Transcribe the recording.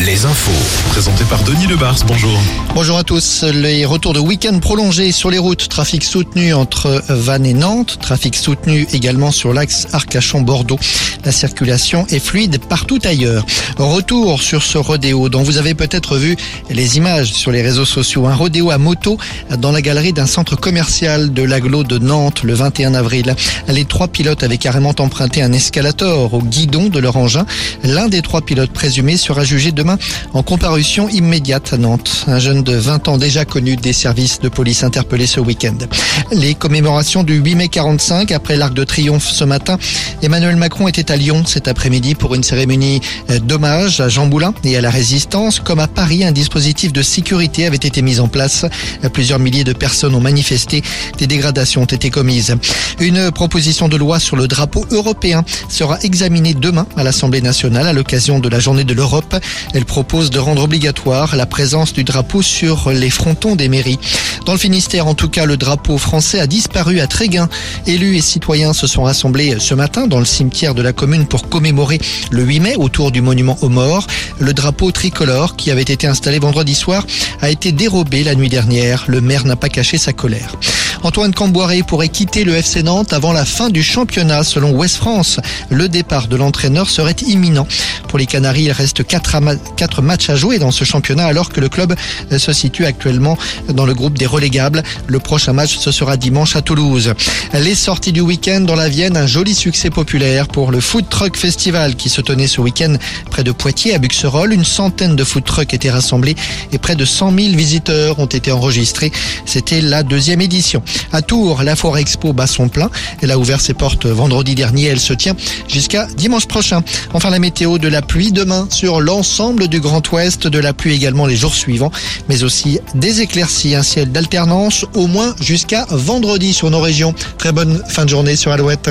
Les infos. Présenté par Denis Lebars, bonjour. Bonjour à tous. Les retours de week-end prolongés sur les routes. Trafic soutenu entre Vannes et Nantes. Trafic soutenu également sur l'axe Arcachon-Bordeaux. La circulation est fluide partout ailleurs. Retour sur ce rodéo dont vous avez peut-être vu les images sur les réseaux sociaux. Un rodéo à moto dans la galerie d'un centre commercial de l'aglo de Nantes le 21 avril. Les trois pilotes avaient carrément emprunté un escalator au guidon de leur engin. L'un des trois pilotes présumés sera jugé demain en comparution immédiate à Nantes. Un jeune de 20 ans déjà connu des services de police interpellé ce week-end. Les commémorations du 8 mai 45 après l'Arc de Triomphe ce matin. Emmanuel Macron était à Lyon cet après-midi pour une cérémonie euh, d'hommage à Jean Boulin et à la résistance. Comme à Paris, un dispositif de sécurité avait été mis en place. Plusieurs milliers de personnes ont manifesté. Des dégradations ont été commises. Une proposition de loi sur le drapeau européen sera examinée demain à l'Assemblée nationale à l'occasion de la journée de l'Europe. Elle propose de rendre obligatoire la présence du drapeau sur les frontons des mairies. Dans le Finistère, en tout cas, le drapeau français a disparu à Tréguin. Élus et citoyens se sont rassemblés ce matin dans le cimetière de la commune pour commémorer le 8 mai autour du monument aux morts. Le drapeau tricolore qui avait été installé vendredi soir a été dérobé la nuit dernière. Le maire n'a pas caché sa colère. Antoine Camboiré pourrait quitter le FC Nantes avant la fin du championnat selon Ouest France. Le départ de l'entraîneur serait imminent. Pour les Canaries, il reste 4, matchs à jouer dans ce championnat alors que le club se situe actuellement dans le groupe des relégables. Le prochain match, ce sera dimanche à Toulouse. Les sorties du week-end dans la Vienne, un joli succès populaire pour le Food Truck Festival qui se tenait ce week-end près de Poitiers à Buxerolles. Une centaine de food trucks étaient rassemblés et près de 100 000 visiteurs ont été enregistrés. C'était la deuxième édition. À Tours, la Forêt Expo bat son plein. Elle a ouvert ses portes vendredi dernier. Elle se tient jusqu'à dimanche prochain. Enfin, la météo de la pluie demain sur l'ensemble du Grand Ouest, de la pluie également les jours suivants, mais aussi des éclaircies, un ciel d'alternance au moins jusqu'à vendredi sur nos régions. Très bonne fin de journée sur Alouette.